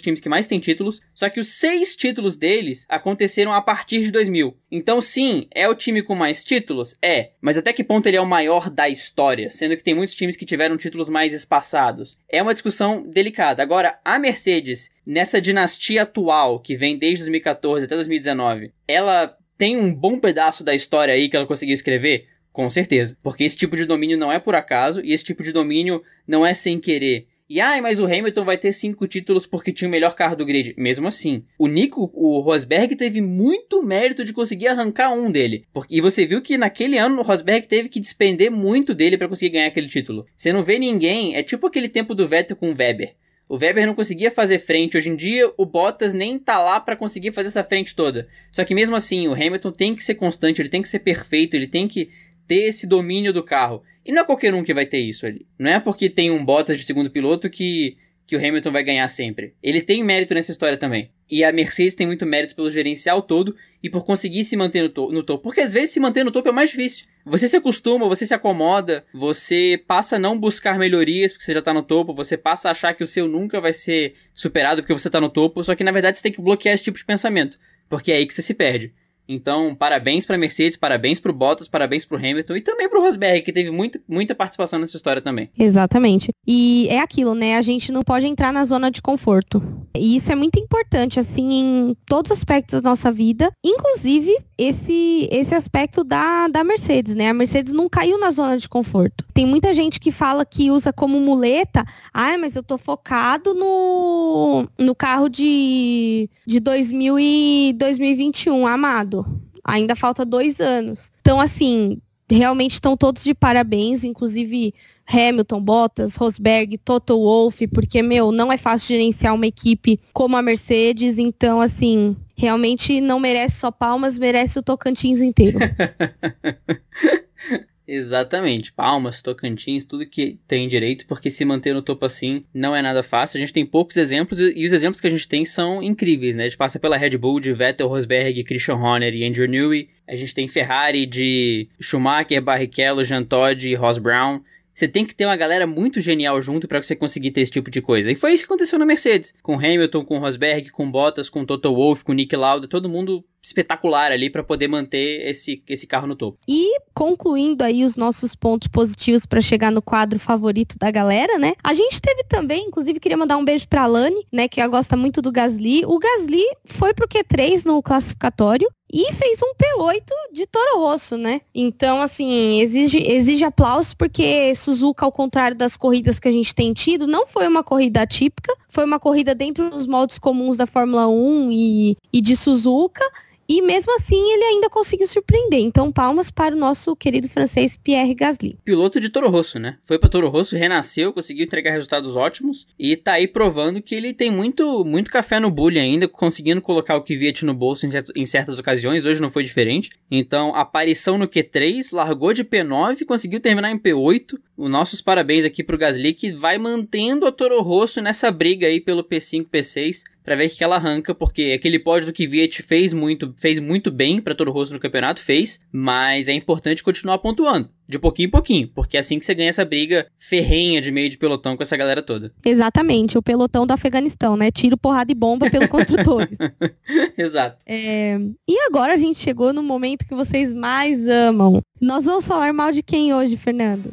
times que mais tem títulos, só que os seis títulos deles aconteceram a partir de 2000. Então, sim, é o time com mais títulos? É. Mas até que ponto ele é o maior da história, sendo que tem muitos times que tiveram títulos mais espaçados. É uma discussão delicada. Agora, a Mercedes, nessa dinastia atual, que vem desde 2014 até 2019, ela tem um bom pedaço da história aí que ela conseguiu escrever? Com certeza. Porque esse tipo de domínio não é por acaso e esse tipo de domínio não é sem querer. E ai, mas o Hamilton vai ter cinco títulos porque tinha o melhor carro do grid. Mesmo assim, o Nico, o Rosberg teve muito mérito de conseguir arrancar um dele. Porque, e você viu que naquele ano o Rosberg teve que despender muito dele para conseguir ganhar aquele título. Você não vê ninguém, é tipo aquele tempo do Vettel com o Weber. O Weber não conseguia fazer frente. Hoje em dia, o Bottas nem tá lá para conseguir fazer essa frente toda. Só que mesmo assim, o Hamilton tem que ser constante, ele tem que ser perfeito, ele tem que ter esse domínio do carro. E não é qualquer um que vai ter isso ali. Não é porque tem um Bottas de segundo piloto que, que o Hamilton vai ganhar sempre. Ele tem mérito nessa história também. E a Mercedes tem muito mérito pelo gerencial todo e por conseguir se manter no, to no topo. Porque às vezes se manter no topo é mais difícil. Você se acostuma, você se acomoda, você passa a não buscar melhorias porque você já tá no topo, você passa a achar que o seu nunca vai ser superado porque você tá no topo, só que na verdade você tem que bloquear esse tipo de pensamento, porque é aí que você se perde. Então, parabéns para Mercedes, parabéns para o Bottas, parabéns para o Hamilton e também para o Rosberg, que teve muita, muita participação nessa história também. Exatamente. E é aquilo, né? A gente não pode entrar na zona de conforto. E isso é muito importante, assim, em todos os aspectos da nossa vida, inclusive esse, esse aspecto da, da Mercedes, né? A Mercedes não caiu na zona de conforto. Tem muita gente que fala que usa como muleta, ah, mas eu tô focado no, no carro de, de 2000 e 2021, amado ainda falta dois anos. Então, assim, realmente estão todos de parabéns, inclusive Hamilton, Bottas, Rosberg, Toto Wolff, porque, meu, não é fácil gerenciar uma equipe como a Mercedes, então, assim, realmente não merece só palmas, merece o Tocantins inteiro. Exatamente. Palmas, Tocantins, tudo que tem direito, porque se manter no topo assim não é nada fácil. A gente tem poucos exemplos e os exemplos que a gente tem são incríveis, né? A gente passa pela Red Bull de Vettel, Rosberg, Christian Horner e Andrew Newey. A gente tem Ferrari de Schumacher, Barrichello, Jean Todt e Ross Brown. Você tem que ter uma galera muito genial junto para você conseguir ter esse tipo de coisa. E foi isso que aconteceu na Mercedes. Com Hamilton, com Rosberg, com Bottas, com Toto Wolff, com Nick Lauda, todo mundo espetacular ali para poder manter esse, esse carro no topo. E concluindo aí os nossos pontos positivos para chegar no quadro favorito da galera, né? A gente teve também, inclusive queria mandar um beijo para Lani, né, que ela gosta muito do Gasly. O Gasly foi pro Q3 no classificatório e fez um P8 de Toro Rosso, né? Então, assim, exige, exige aplausos porque Suzuka, ao contrário das corridas que a gente tem tido, não foi uma corrida típica, foi uma corrida dentro dos moldes comuns da Fórmula 1 e, e de Suzuka. E mesmo assim ele ainda conseguiu surpreender. Então, palmas para o nosso querido francês Pierre Gasly. Piloto de Toro Rosso, né? Foi para Toro Rosso, renasceu, conseguiu entregar resultados ótimos e tá aí provando que ele tem muito, muito café no bullying ainda, conseguindo colocar o Kvyat no bolso em, certo, em certas ocasiões. Hoje não foi diferente. Então, aparição no Q3, largou de P9, conseguiu terminar em P8. Os nossos parabéns aqui pro Gasly que vai mantendo a Toro Rosso nessa briga aí pelo P5, P6 para ver o que ela arranca, porque aquele pódio do Kvyat fez muito, fez muito bem para todo o rosto no campeonato, fez, mas é importante continuar pontuando. De pouquinho em pouquinho, porque é assim que você ganha essa briga ferrenha de meio de pelotão com essa galera toda. Exatamente, o pelotão do Afeganistão, né? Tiro, porrada e bomba pelo construtores. Exato. É... E agora a gente chegou no momento que vocês mais amam. Nós vamos falar mal de quem hoje, Fernando?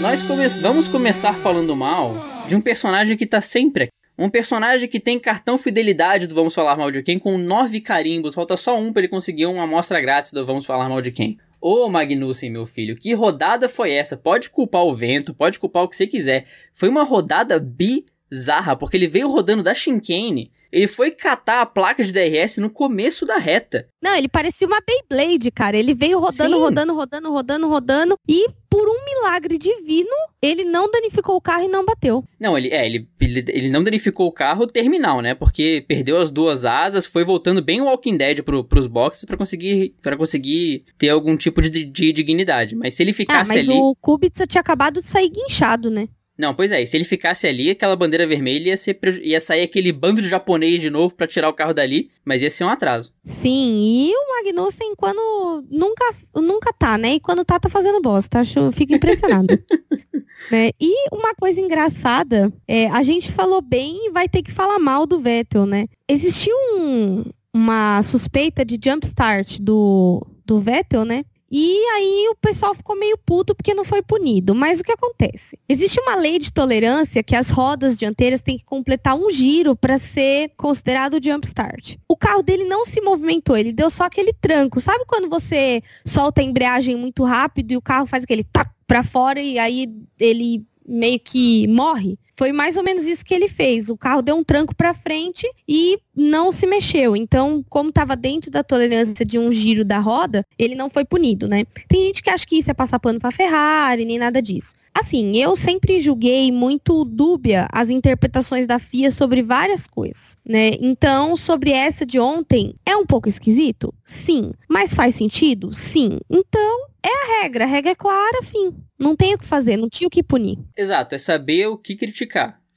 Nós come vamos começar falando mal de um personagem que tá sempre aqui. Um personagem que tem cartão fidelidade do Vamos Falar Mal de Quem com nove carimbos. Falta só um para ele conseguir uma amostra grátis do Vamos Falar Mal de Quem. Ô Magnussen, meu filho, que rodada foi essa? Pode culpar o vento, pode culpar o que você quiser. Foi uma rodada bizarra, porque ele veio rodando da chicane ele foi catar a placa de DRS no começo da reta. Não, ele parecia uma Beyblade, cara. Ele veio rodando, Sim. rodando, rodando, rodando, rodando. E por um milagre divino, ele não danificou o carro e não bateu. Não, ele é, ele, ele, ele não danificou o carro terminal, né? Porque perdeu as duas asas, foi voltando bem o Walking Dead pro, pros boxes para conseguir para conseguir ter algum tipo de, de, dignidade. Mas se ele ficasse ah, mas ali. O Kubica tinha acabado de sair guinchado, né? Não, pois é, e se ele ficasse ali, aquela bandeira vermelha ia, ser, ia sair aquele bando de japonês de novo para tirar o carro dali, mas ia ser um atraso. Sim, e o Magnussen quando nunca, nunca tá, né? E quando tá, tá fazendo bosta. Acho, fico impressionado. né? E uma coisa engraçada, é, a gente falou bem e vai ter que falar mal do Vettel, né? Existiu um, uma suspeita de jumpstart do, do Vettel, né? E aí o pessoal ficou meio puto porque não foi punido. Mas o que acontece? Existe uma lei de tolerância que as rodas dianteiras têm que completar um giro para ser considerado jump start. O carro dele não se movimentou, ele deu só aquele tranco. Sabe quando você solta a embreagem muito rápido e o carro faz aquele tac para fora e aí ele meio que morre? Foi mais ou menos isso que ele fez. O carro deu um tranco para frente e não se mexeu. Então, como estava dentro da tolerância de um giro da roda, ele não foi punido, né? Tem gente que acha que isso é passar pano para Ferrari, nem nada disso. Assim, eu sempre julguei muito dúbia as interpretações da FIA sobre várias coisas, né? Então, sobre essa de ontem, é um pouco esquisito? Sim. Mas faz sentido? Sim. Então, é a regra, a regra é clara, fim. Não tem o que fazer, não tinha o que punir. Exato, é saber o que criticar.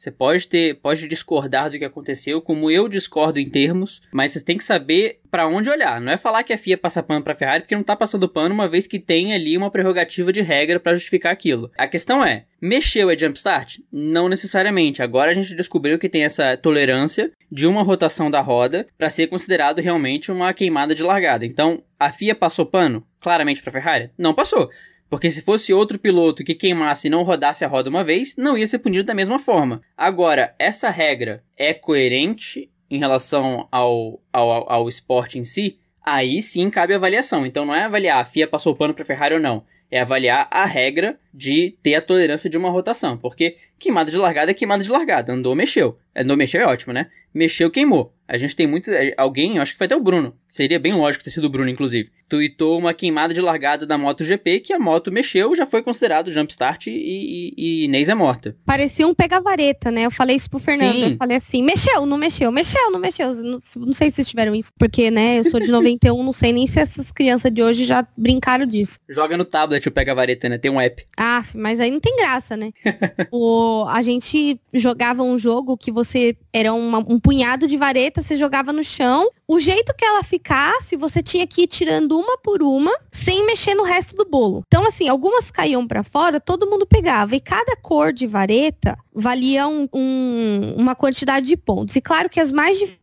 Você pode ter, pode discordar do que aconteceu, como eu discordo em termos, mas você tem que saber para onde olhar. Não é falar que a FIA passa pano para Ferrari porque não tá passando pano, uma vez que tem ali uma prerrogativa de regra para justificar aquilo. A questão é, mexeu é jumpstart? Não necessariamente. Agora a gente descobriu que tem essa tolerância de uma rotação da roda para ser considerado realmente uma queimada de largada. Então, a FIA passou pano claramente para Ferrari? Não passou. Porque se fosse outro piloto que queimasse e não rodasse a roda uma vez, não ia ser punido da mesma forma. Agora, essa regra é coerente em relação ao, ao, ao esporte em si? Aí sim cabe avaliação. Então não é avaliar a FIA passou o pano para Ferrari ou não. É avaliar a regra de ter a tolerância de uma rotação. Porque queimada de largada é queimada de largada. Andou, mexeu. Andou, mexeu é ótimo, né? Mexeu, queimou. A gente tem muito. É, alguém, acho que foi até o Bruno. Seria bem lógico ter sido o Bruno, inclusive. Tweetou uma queimada de largada da MotoGP que a moto mexeu, já foi considerado jumpstart e, e, e Inês é morta. Parecia um pega-vareta, né? Eu falei isso pro Fernando. Sim. Eu falei assim: mexeu, não mexeu, mexeu, não mexeu. Não, não sei se vocês tiveram isso, porque, né, eu sou de 91, não sei nem se essas crianças de hoje já brincaram disso. Joga no tablet o pega-vareta, né? Tem um app. Ah, mas aí não tem graça, né? o, a gente jogava um jogo que você era uma, um punhado de vareta, você jogava no chão. O jeito que ela ficasse, você tinha que ir tirando uma por uma, sem mexer no resto do bolo. Então, assim, algumas caíam para fora, todo mundo pegava. E cada cor de vareta valia um, um, uma quantidade de pontos. E claro que as mais difíceis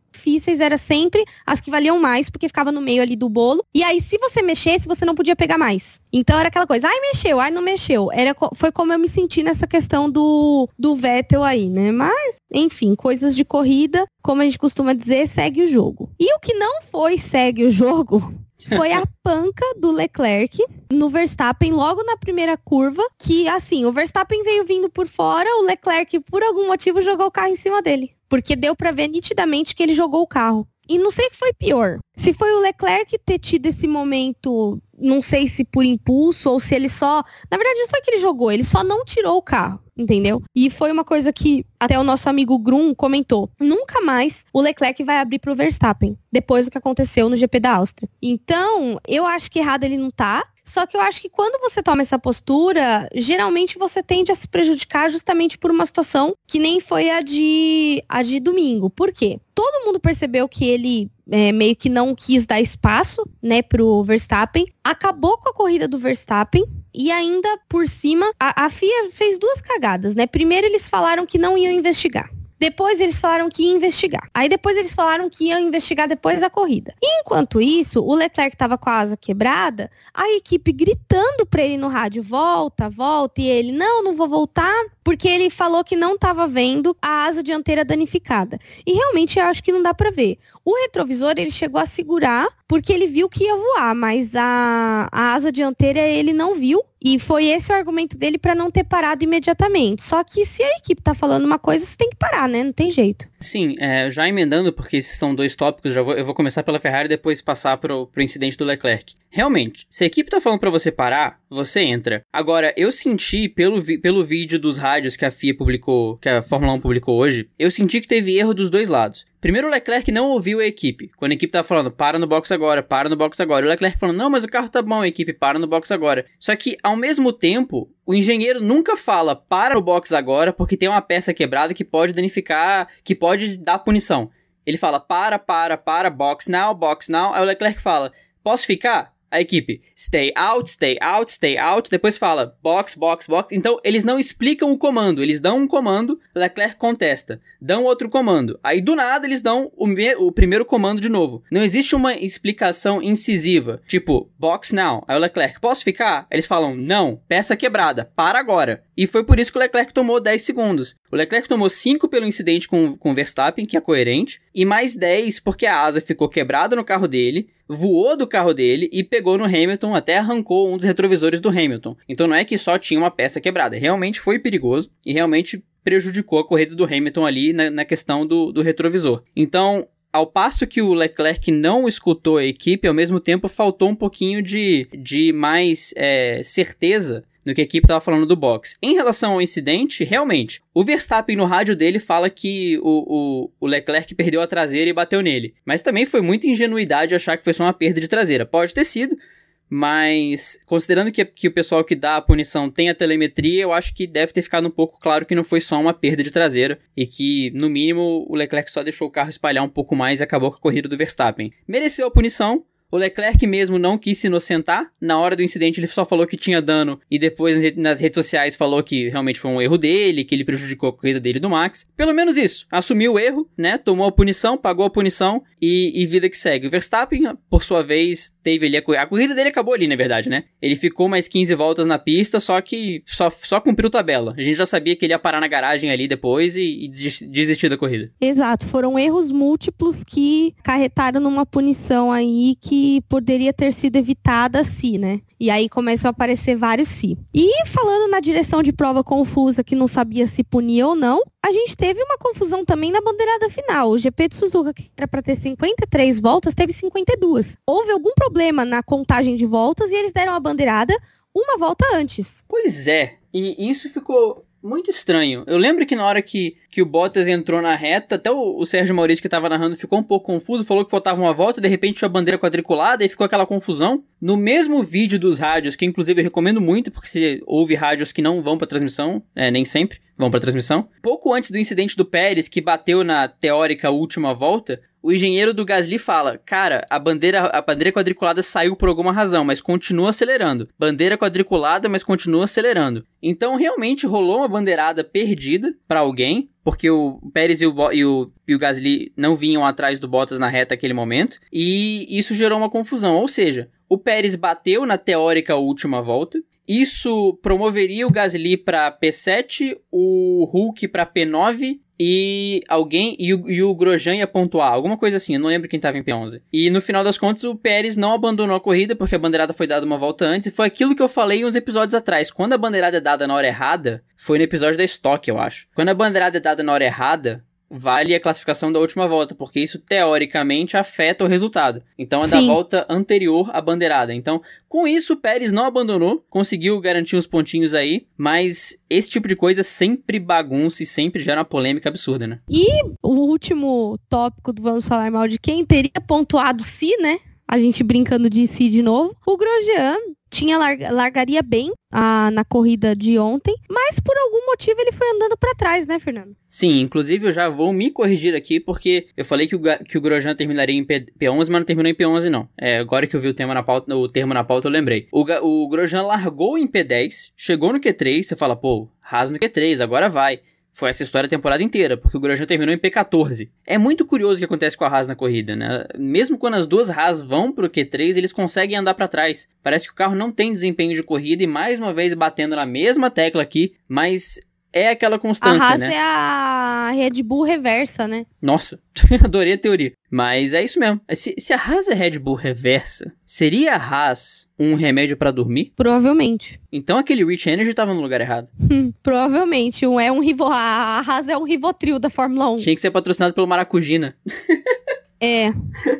era sempre as que valiam mais, porque ficava no meio ali do bolo. E aí, se você mexesse, você não podia pegar mais. Então era aquela coisa, ai, mexeu, ai, não mexeu. Era, foi como eu me senti nessa questão do, do Vettel aí, né? Mas, enfim, coisas de corrida, como a gente costuma dizer, segue o jogo. E o que não foi segue o jogo foi a panca do Leclerc no Verstappen logo na primeira curva, que assim, o Verstappen veio vindo por fora, o Leclerc por algum motivo jogou o carro em cima dele porque deu para ver nitidamente que ele jogou o carro. E não sei o que foi pior. Se foi o Leclerc ter tido esse momento, não sei se por impulso ou se ele só. Na verdade, não foi que ele jogou, ele só não tirou o carro, entendeu? E foi uma coisa que até o nosso amigo Grum comentou. Nunca mais o Leclerc vai abrir pro Verstappen, depois do que aconteceu no GP da Áustria. Então, eu acho que errado ele não tá. Só que eu acho que quando você toma essa postura, geralmente você tende a se prejudicar justamente por uma situação que nem foi a de, a de domingo. Por quê? Todo mundo percebeu que ele é, meio que não quis dar espaço, né, pro Verstappen. Acabou com a corrida do Verstappen. E ainda por cima, a, a FIA fez duas cagadas, né? Primeiro, eles falaram que não iam investigar. Depois eles falaram que ia investigar. Aí depois eles falaram que iam investigar depois da corrida. Enquanto isso, o Leclerc estava com a asa quebrada, a equipe gritando para ele no rádio: volta, volta. E ele: não, não vou voltar, porque ele falou que não estava vendo a asa dianteira danificada. E realmente eu acho que não dá para ver. O retrovisor ele chegou a segurar porque ele viu que ia voar, mas a, a asa dianteira ele não viu. E foi esse o argumento dele para não ter parado imediatamente. Só que se a equipe tá falando uma coisa, você tem que parar, né? Não tem jeito. Sim, é, já emendando, porque esses são dois tópicos, já vou, eu vou começar pela Ferrari e depois passar pro, pro incidente do Leclerc. Realmente, se a equipe tá falando para você parar, você entra. Agora, eu senti pelo, pelo vídeo dos rádios que a FIA publicou, que a Fórmula 1 publicou hoje, eu senti que teve erro dos dois lados. Primeiro, o Leclerc não ouviu a equipe. Quando a equipe tava falando, para no box agora, para no box agora. O Leclerc falando, não, mas o carro tá bom, a equipe, para no box agora. Só que, ao mesmo tempo, o engenheiro nunca fala, para no box agora, porque tem uma peça quebrada que pode danificar, que pode dar punição. Ele fala, para, para, para, box now, box now. Aí o Leclerc fala, posso ficar? A equipe stay out, stay out, stay out, depois fala box, box, box. Então eles não explicam o comando, eles dão um comando, Leclerc contesta, dão outro comando. Aí do nada eles dão o, o primeiro comando de novo. Não existe uma explicação incisiva, tipo box now. Aí o Leclerc, posso ficar? Eles falam não, peça quebrada, para agora. E foi por isso que o Leclerc tomou 10 segundos. O Leclerc tomou 5 pelo incidente com, com o Verstappen, que é coerente, e mais 10 porque a asa ficou quebrada no carro dele, voou do carro dele e pegou no Hamilton, até arrancou um dos retrovisores do Hamilton. Então não é que só tinha uma peça quebrada, realmente foi perigoso e realmente prejudicou a corrida do Hamilton ali na, na questão do, do retrovisor. Então, ao passo que o Leclerc não escutou a equipe, ao mesmo tempo faltou um pouquinho de, de mais é, certeza no que a equipe estava falando do box. Em relação ao incidente, realmente, o Verstappen no rádio dele fala que o, o, o, Leclerc perdeu a traseira e bateu nele. Mas também foi muita ingenuidade achar que foi só uma perda de traseira. Pode ter sido, mas considerando que, que o pessoal que dá a punição tem a telemetria, eu acho que deve ter ficado um pouco claro que não foi só uma perda de traseira e que, no mínimo, o Leclerc só deixou o carro espalhar um pouco mais e acabou com a corrida do Verstappen. Mereceu a punição, o Leclerc mesmo não quis se inocentar. Na hora do incidente, ele só falou que tinha dano e depois nas redes sociais falou que realmente foi um erro dele, que ele prejudicou a corrida dele do Max. Pelo menos isso. Assumiu o erro, né? Tomou a punição, pagou a punição e, e vida que segue. O Verstappen, por sua vez, teve ali a corrida. A corrida dele acabou ali, na verdade, né? Ele ficou mais 15 voltas na pista, só que só, só cumpriu tabela. A gente já sabia que ele ia parar na garagem ali depois e, e desistir da corrida. Exato. Foram erros múltiplos que carretaram numa punição aí que poderia ter sido evitada se, né? E aí começam a aparecer vários se. E falando na direção de prova confusa que não sabia se punir ou não, a gente teve uma confusão também na bandeirada final. O GP de Suzuka, que era para ter 53 voltas, teve 52. Houve algum problema na contagem de voltas e eles deram a bandeirada uma volta antes. Pois é. E isso ficou muito estranho. Eu lembro que na hora que, que o Bottas entrou na reta, até o, o Sérgio Maurício que tava narrando ficou um pouco confuso, falou que faltava uma volta, de repente tinha a bandeira quadriculada e ficou aquela confusão. No mesmo vídeo dos rádios, que inclusive eu recomendo muito, porque você ouve rádios que não vão pra transmissão, é, nem sempre vão pra transmissão. Pouco antes do incidente do Pérez, que bateu na teórica última volta, o engenheiro do Gasly fala: Cara, a bandeira, a bandeira quadriculada saiu por alguma razão, mas continua acelerando. Bandeira quadriculada, mas continua acelerando. Então realmente rolou uma bandeirada perdida para alguém, porque o Pérez e o, e, o, e o Gasly não vinham atrás do Bottas na reta naquele momento, e isso gerou uma confusão. Ou seja, o Pérez bateu na teórica última volta, isso promoveria o Gasly para P7, o Hulk para P9 e alguém e o, e o Grosjean ia pontuar, alguma coisa assim, eu não lembro quem tava em P11. E no final das contas, o Pérez não abandonou a corrida porque a bandeirada foi dada uma volta antes, e foi aquilo que eu falei uns episódios atrás. Quando a bandeirada é dada na hora errada, foi no episódio da Stock, eu acho. Quando a bandeirada é dada na hora errada, vale a classificação da última volta, porque isso teoricamente afeta o resultado. Então é Sim. da volta anterior à bandeirada. Então, com isso, o Pérez não abandonou, conseguiu garantir uns pontinhos aí, mas esse tipo de coisa sempre bagunça e sempre gera uma polêmica absurda, né? E o último tópico do Vamos Falar Mal de quem teria pontuado se, né? A gente brincando de si de novo. O Grosjean tinha larga, largaria bem a, na corrida de ontem, mas por algum motivo ele foi andando para trás, né, Fernando? Sim, inclusive eu já vou me corrigir aqui, porque eu falei que o, que o Grosjean terminaria em P, P11, mas não terminou em P11, não. É, agora que eu vi o, tema na pauta, o termo na pauta, eu lembrei. O, o Grosjean largou em P10, chegou no Q3, você fala, pô, raso no Q3, agora vai. Foi essa história a temporada inteira, porque o Grosjean terminou em P14. É muito curioso o que acontece com a Haas na corrida, né? Mesmo quando as duas Haas vão pro Q3, eles conseguem andar para trás. Parece que o carro não tem desempenho de corrida e mais uma vez batendo na mesma tecla aqui, mas é aquela constância, a Haas né? é a Red Bull reversa, né? Nossa, adorei a teoria. Mas é isso mesmo. Se, se a Haas é Red Bull reversa, seria a Haas um remédio pra dormir? Provavelmente. Então aquele Rich Energy tava no lugar errado. Hum, provavelmente. Um, é um rivo, a Haas é um Rivotril da Fórmula 1. Tinha que ser patrocinado pelo Maracujina. É.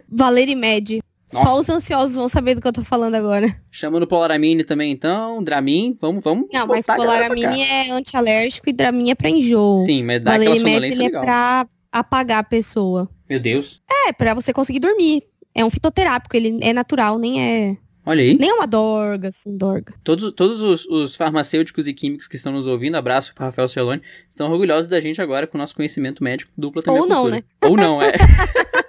Valeri Med. Nossa. Só os ansiosos vão saber do que eu tô falando agora. Chamando Polaramine também, então, Dramin, vamos, vamos. Não, mas Polaramine é antialérgico e Dramin é pra enjoo. Sim, mas dá aquela Med sonolência ele é legal. pra apagar a pessoa. Meu Deus. É, pra você conseguir dormir. É um fitoterápico, ele é natural, nem é. Olha aí. Nem é uma dorga, assim, dorga. Todos, todos os, os farmacêuticos e químicos que estão nos ouvindo, abraço para Rafael Celone, estão orgulhosos da gente agora com o nosso conhecimento médico dupla também. Ou não, né? Ou não, é.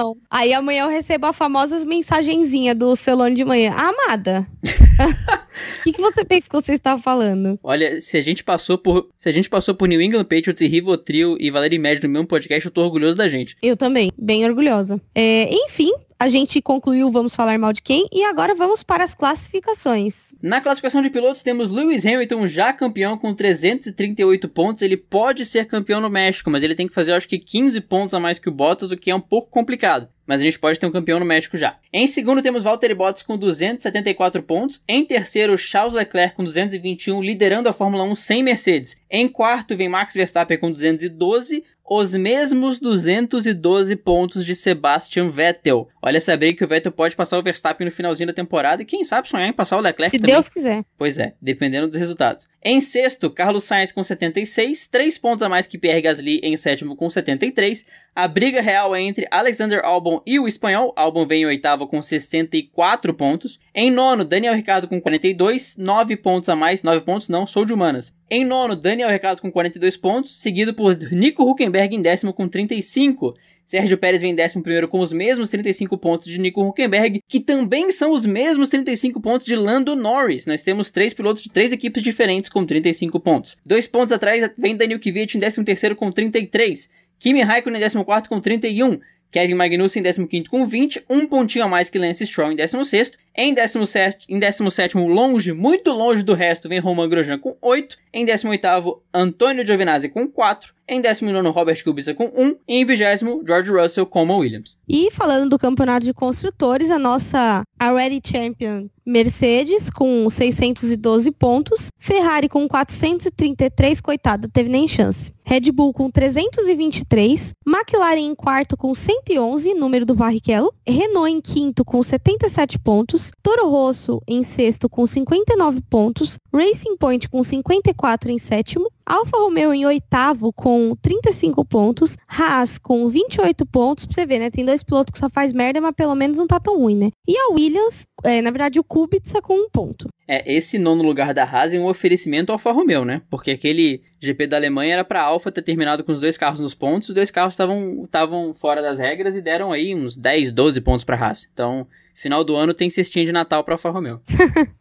Não. Aí amanhã eu recebo a famosa mensagenzinha do Celone de manhã. Amada, o que, que você pensa que você está falando? Olha, se a gente passou por. Se a gente passou por New England Patriots e Rivotril e Valéria Médio no mesmo podcast, eu tô orgulhoso da gente. Eu também, bem orgulhosa. É, enfim, a gente concluiu Vamos Falar Mal de Quem e agora vamos para as classificações. Na classificação de pilotos, temos Lewis Hamilton já campeão com 338 pontos. Ele pode ser campeão no México, mas ele tem que fazer, eu acho que 15 pontos a mais que o Bottas, o que é um pouco complicado. Mas a gente pode ter um campeão no México já. Em segundo, temos Valtteri Bottas com 274 pontos. Em terceiro, Charles Leclerc com 221, liderando a Fórmula 1 sem Mercedes. Em quarto, vem Max Verstappen com 212 os mesmos 212 pontos de Sebastian Vettel. Olha essa briga que o Vettel pode passar o Verstappen no finalzinho da temporada e quem sabe sonhar em passar o Leclerc Se também. Deus quiser. Pois é, dependendo dos resultados. Em sexto, Carlos Sainz com 76, 3 pontos a mais que Pierre Gasly em sétimo com 73. A briga real é entre Alexander Albon e o espanhol. Albon vem em oitavo com 64 pontos. Em nono, Daniel Ricciardo com 42, 9 pontos a mais. 9 pontos não, sou de humanas. Em nono, Daniel Ricciardo com 42 pontos, seguido por Nico Huckenberg em décimo com 35. Sérgio Pérez vem em décimo primeiro com os mesmos 35 pontos de Nico Huckenberg, que também são os mesmos 35 pontos de Lando Norris. Nós temos três pilotos de três equipes diferentes com 35 pontos. Dois pontos atrás vem Daniel Kvyat em décimo terceiro com 33. Kimi Raikkonen em décimo quarto com 31. Kevin Magnussen em 15 com 20, um pontinho a mais que Lance Stroll em 16. Em 17, em 17 longe, muito longe do resto, vem Romain Grosjean com 8. Em 18, Antônio Giovinazzi com 4. Em 19, Robert Kubica com 1. E em 20, George Russell com uma Williams. E falando do campeonato de construtores, a nossa Already Champion Mercedes com 612 pontos, Ferrari com 433, coitada, teve nem chance. Red Bull com 323, McLaren em quarto com 111, número do Barrichello, Renault em quinto com 77 pontos, Toro Rosso em sexto com 59 pontos, Racing Point com 54 em sétimo, Alfa Romeo em oitavo com 35 pontos, Haas com 28 pontos, pra você ver, né? Tem dois pilotos que só faz merda, mas pelo menos não tá tão ruim, né? E a Williams, é, na verdade, o Kubica com um ponto. É, esse nono lugar da Haas é um oferecimento ao Alfa Romeo, né? Porque aquele GP da Alemanha era pra Alfa ter terminado com os dois carros nos pontos, os dois carros estavam fora das regras e deram aí uns 10, 12 pontos pra Haas. Então, final do ano tem cestinha de Natal pra Alfa Romeo.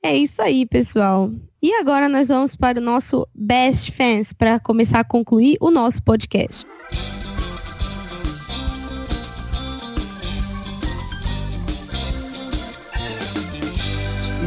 É isso aí, pessoal. E agora nós vamos para o nosso Best Fans para começar a concluir o nosso podcast.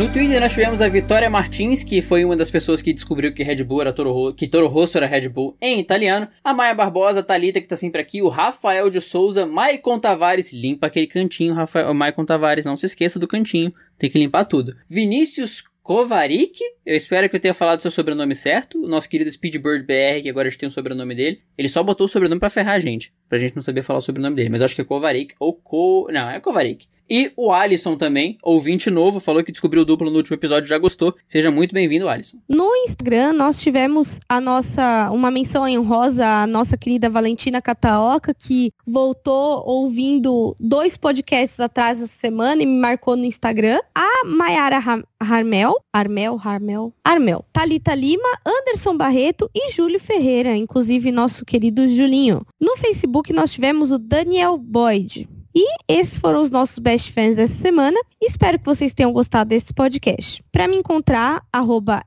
No Twitter nós tivemos a Vitória Martins, que foi uma das pessoas que descobriu que Red Bull era Toro Rosso, que Toro Rosso era Red Bull em italiano. A Maia Barbosa, a Thalita, que tá sempre aqui, o Rafael de Souza, Maicon Tavares, limpa aquele cantinho, Rafael, Maicon Tavares, não se esqueça do cantinho, tem que limpar tudo. Vinícius Kovarik, eu espero que eu tenha falado seu sobrenome certo, o nosso querido Speedbird BR, que agora a gente tem o sobrenome dele. Ele só botou o sobrenome pra ferrar a gente, pra gente não saber falar o sobrenome dele, mas acho que é Kovarik ou Co... Não, é Kovarik. E o Alisson também, ouvinte novo, falou que descobriu o duplo no último episódio já gostou. Seja muito bem-vindo, Alisson. No Instagram, nós tivemos a nossa uma menção honrosa à nossa querida Valentina Cataoca, que voltou ouvindo dois podcasts atrás essa semana e me marcou no Instagram. A Mayara Ram Harmel, Armel, Harmel, Armel, Talita Lima, Anderson Barreto e Júlio Ferreira, inclusive nosso querido Julinho. No Facebook nós tivemos o Daniel Boyd. E esses foram os nossos best fans dessa semana. Espero que vocês tenham gostado desse podcast. Para me encontrar, arroba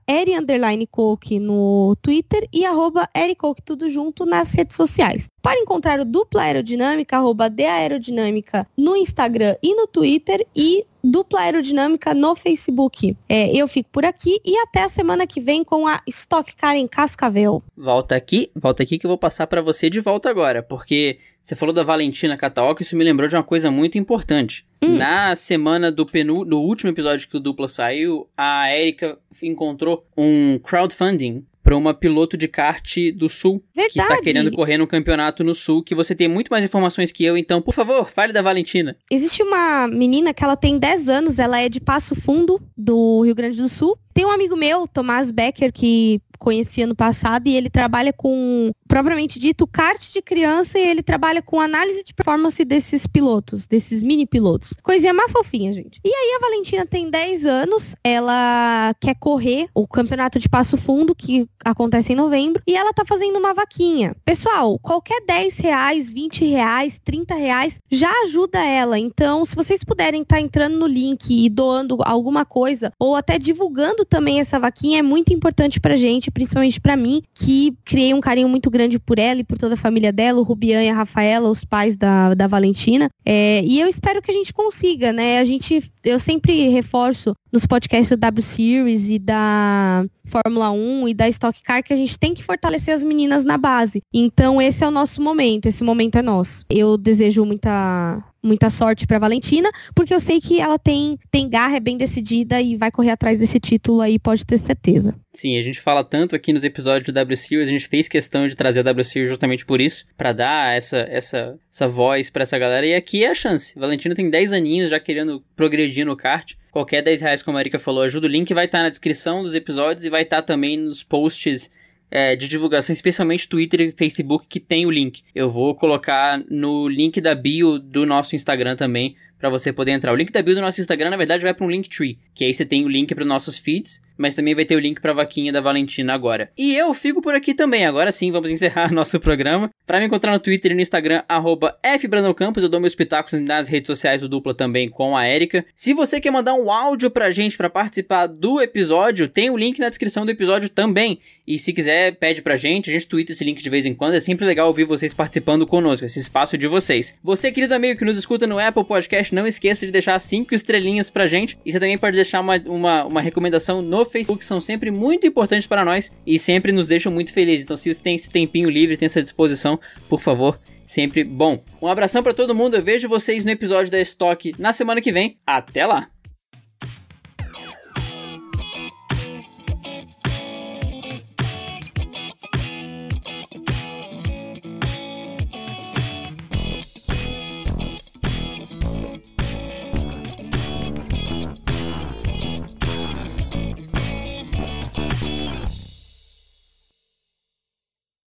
no Twitter e arroba tudo junto nas redes sociais. Para encontrar o Dupla Aerodinâmica, arroba Aerodinâmica no Instagram e no Twitter e Dupla Aerodinâmica no Facebook. É, eu fico por aqui e até a semana que vem com a Stock Car em Cascavel. Volta aqui, volta aqui que eu vou passar para você de volta agora, porque você falou da Valentina Cataoca, isso me lembrou de uma coisa muito importante. Hum. Na semana do penu, do último episódio que o Dupla saiu, a Erika encontrou um crowdfunding para uma piloto de kart do Sul Verdade. que tá querendo correr no campeonato no Sul, que você tem muito mais informações que eu, então, por favor, fale da Valentina. Existe uma menina que ela tem 10 anos, ela é de Passo Fundo, do Rio Grande do Sul. Tem um amigo meu, Tomás Becker, que conheci ano passado e ele trabalha com, propriamente dito, kart de criança e ele trabalha com análise de performance desses pilotos, desses mini pilotos. Coisinha mais fofinha, gente. E aí a Valentina tem 10 anos, ela quer correr o campeonato de Passo Fundo, que acontece em novembro, e ela tá fazendo uma vaquinha. Pessoal, qualquer 10 reais, 20 reais, 30 reais já ajuda ela. Então, se vocês puderem estar tá entrando no link e doando alguma coisa, ou até divulgando também essa vaquinha, é muito importante pra gente principalmente para mim, que criei um carinho muito grande por ela e por toda a família dela, o Rubian e a Rafaela, os pais da, da Valentina. É, e eu espero que a gente consiga, né? A gente, eu sempre reforço nos podcasts da W Series e da Fórmula 1 e da Stock Car que a gente tem que fortalecer as meninas na base. Então esse é o nosso momento, esse momento é nosso. Eu desejo muita muita sorte para Valentina, porque eu sei que ela tem tem garra, é bem decidida e vai correr atrás desse título aí, pode ter certeza. Sim, a gente fala tanto aqui nos episódios do W Series, a gente fez questão de trazer a W Series justamente por isso, para dar essa essa essa voz para essa galera e aqui é a chance. Valentina tem 10 aninhos já querendo progredir no kart. Qualquer 10 reais, como a Erika falou, ajuda. O link vai estar tá na descrição dos episódios e vai estar tá também nos posts é, de divulgação, especialmente Twitter e Facebook, que tem o link. Eu vou colocar no link da bio do nosso Instagram também, para você poder entrar. O link da bio do nosso Instagram, na verdade, vai para um Linktree, que aí você tem o link para nossos feeds mas também vai ter o link para a vaquinha da Valentina agora. E eu fico por aqui também. Agora sim, vamos encerrar nosso programa. Para me encontrar no Twitter e no Instagram, @fbrandoncampos, eu dou meus pitacos nas redes sociais do Dupla também com a Erika. Se você quer mandar um áudio pra gente para participar do episódio, tem o link na descrição do episódio também. E se quiser, pede pra gente, a gente twitta esse link de vez em quando. É sempre legal ouvir vocês participando conosco, esse espaço de vocês. Você, querido amigo que nos escuta no Apple Podcast, não esqueça de deixar cinco estrelinhas pra gente. E você também pode deixar uma, uma, uma recomendação no Facebook são sempre muito importantes para nós e sempre nos deixam muito felizes. Então, se você tem esse tempinho livre, tem essa disposição, por favor, sempre bom. Um abração para todo mundo. Eu vejo vocês no episódio da Stock na semana que vem. Até lá.